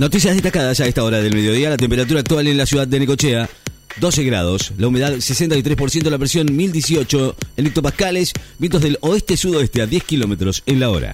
Noticias destacadas a esta hora del mediodía. La temperatura actual en la ciudad de Necochea, 12 grados. La humedad, 63%. La presión, 1018 en hectopascales. Vientos del oeste-sudoeste a 10 kilómetros en la hora.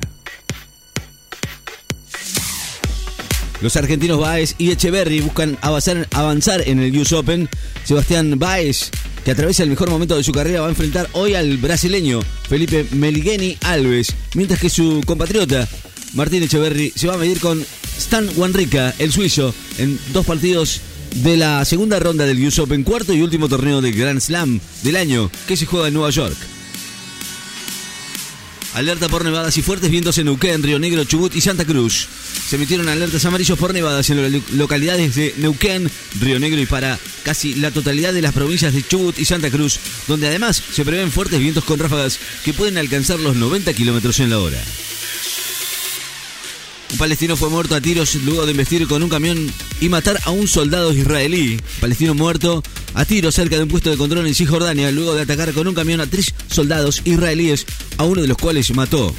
Los argentinos Baez y Echeverry buscan avanzar, avanzar en el US Open. Sebastián Baez, que atraviesa el mejor momento de su carrera, va a enfrentar hoy al brasileño Felipe Melgueni Alves, mientras que su compatriota Martín Echeverry se va a medir con Stan Wanrica, el suizo, en dos partidos de la segunda ronda del US Open, cuarto y último torneo del Grand Slam del año que se juega en Nueva York. Alerta por nevadas y fuertes vientos en Neuquén, Río Negro, Chubut y Santa Cruz. Se emitieron alertas amarillos por nevadas en las localidades de Neuquén, Río Negro y para casi la totalidad de las provincias de Chubut y Santa Cruz, donde además se prevén fuertes vientos con ráfagas que pueden alcanzar los 90 kilómetros en la hora. Un palestino fue muerto a tiros luego de investir con un camión y matar a un soldado israelí. Palestino muerto a tiros cerca de un puesto de control en Cisjordania luego de atacar con un camión a tres soldados israelíes, a uno de los cuales mató.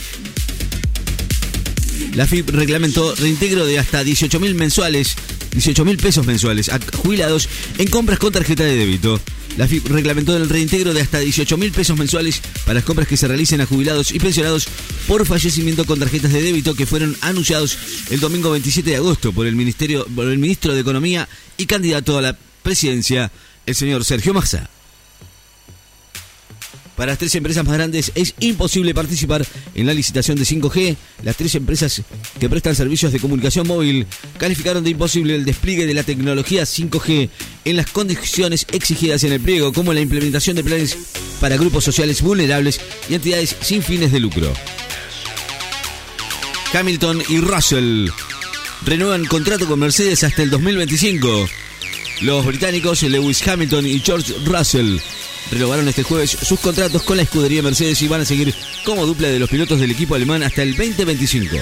La FIP reglamentó reintegro de hasta 18 mil mensuales, 18 mil pesos mensuales a jubilados en compras con tarjeta de débito. La FIP reglamentó el reintegro de hasta 18 mil pesos mensuales para las compras que se realicen a jubilados y pensionados por fallecimiento con tarjetas de débito que fueron anunciados el domingo 27 de agosto por el, ministerio, por el ministro de Economía y candidato a la presidencia, el señor Sergio Massa. Para las tres empresas más grandes es imposible participar en la licitación de 5G. Las tres empresas que prestan servicios de comunicación móvil calificaron de imposible el despliegue de la tecnología 5G en las condiciones exigidas en el pliego, como la implementación de planes para grupos sociales vulnerables y entidades sin fines de lucro. Hamilton y Russell renuevan contrato con Mercedes hasta el 2025. Los británicos Lewis Hamilton y George Russell renovaron este jueves sus contratos con la escudería Mercedes y van a seguir como dupla de los pilotos del equipo alemán hasta el 2025.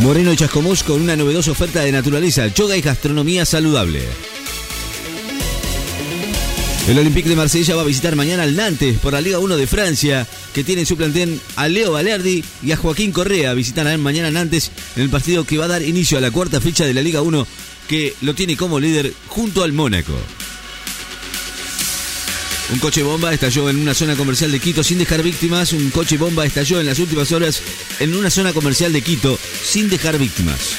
Moreno y Chascomús con una novedosa oferta de naturaleza, yoga y gastronomía saludable. El Olympique de Marsella va a visitar mañana al Nantes por la Liga 1 de Francia, que tiene en su plantel a Leo Valerdi y a Joaquín Correa. Visitarán mañana Nantes en el partido que va a dar inicio a la cuarta fecha de la Liga 1, que lo tiene como líder junto al Mónaco. Un coche bomba estalló en una zona comercial de Quito sin dejar víctimas. Un coche bomba estalló en las últimas horas en una zona comercial de Quito sin dejar víctimas.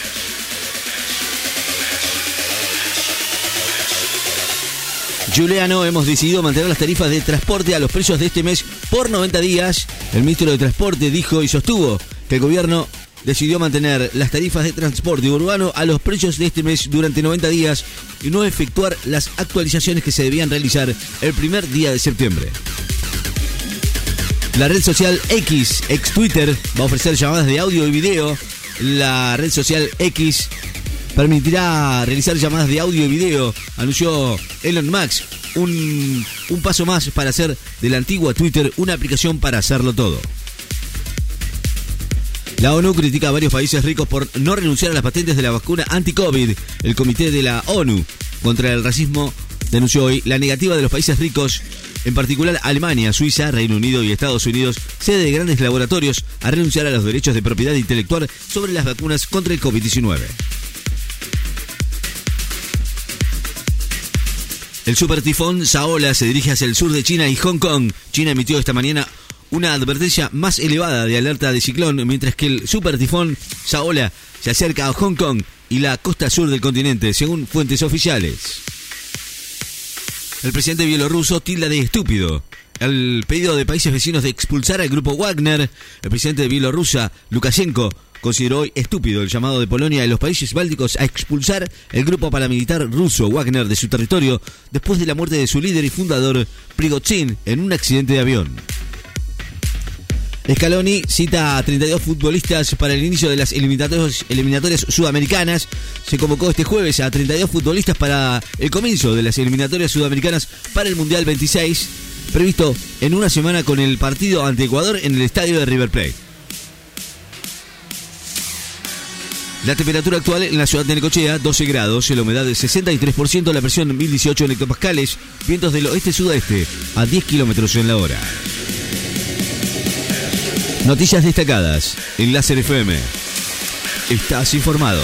Juliano, hemos decidido mantener las tarifas de transporte a los precios de este mes por 90 días. El ministro de Transporte dijo y sostuvo que el gobierno decidió mantener las tarifas de transporte urbano a los precios de este mes durante 90 días y no efectuar las actualizaciones que se debían realizar el primer día de septiembre. La red social X, ex Twitter, va a ofrecer llamadas de audio y video. La red social X permitirá realizar llamadas de audio y video, anunció Elon Musk. Un, un paso más para hacer de la antigua Twitter una aplicación para hacerlo todo. La ONU critica a varios países ricos por no renunciar a las patentes de la vacuna anti-COVID. El Comité de la ONU contra el Racismo denunció hoy la negativa de los países ricos, en particular Alemania, Suiza, Reino Unido y Estados Unidos, sede de grandes laboratorios, a renunciar a los derechos de propiedad intelectual sobre las vacunas contra el COVID-19. El supertifón Saola se dirige hacia el sur de China y Hong Kong. China emitió esta mañana una advertencia más elevada de alerta de ciclón, mientras que el supertifón Saola se acerca a Hong Kong y la costa sur del continente, según fuentes oficiales. El presidente bielorruso tilda de estúpido el pedido de países vecinos de expulsar al grupo Wagner. El presidente de Bielorrusia, Lukashenko, consideró hoy estúpido el llamado de Polonia y los países bálticos a expulsar el grupo paramilitar ruso Wagner de su territorio después de la muerte de su líder y fundador Prigozhin en un accidente de avión. Scaloni cita a 32 futbolistas para el inicio de las eliminatorias, sudamericanas. Se convocó este jueves a 32 futbolistas para el comienzo de las eliminatorias sudamericanas para el Mundial 26, previsto en una semana con el partido ante Ecuador en el estadio de River Plate. La temperatura actual en la ciudad de Necochea, 12 grados, la humedad del 63%, la presión 1018 en hectopascales, vientos del oeste-sudeste a 10 kilómetros en la hora. Noticias destacadas en FM. Estás informado.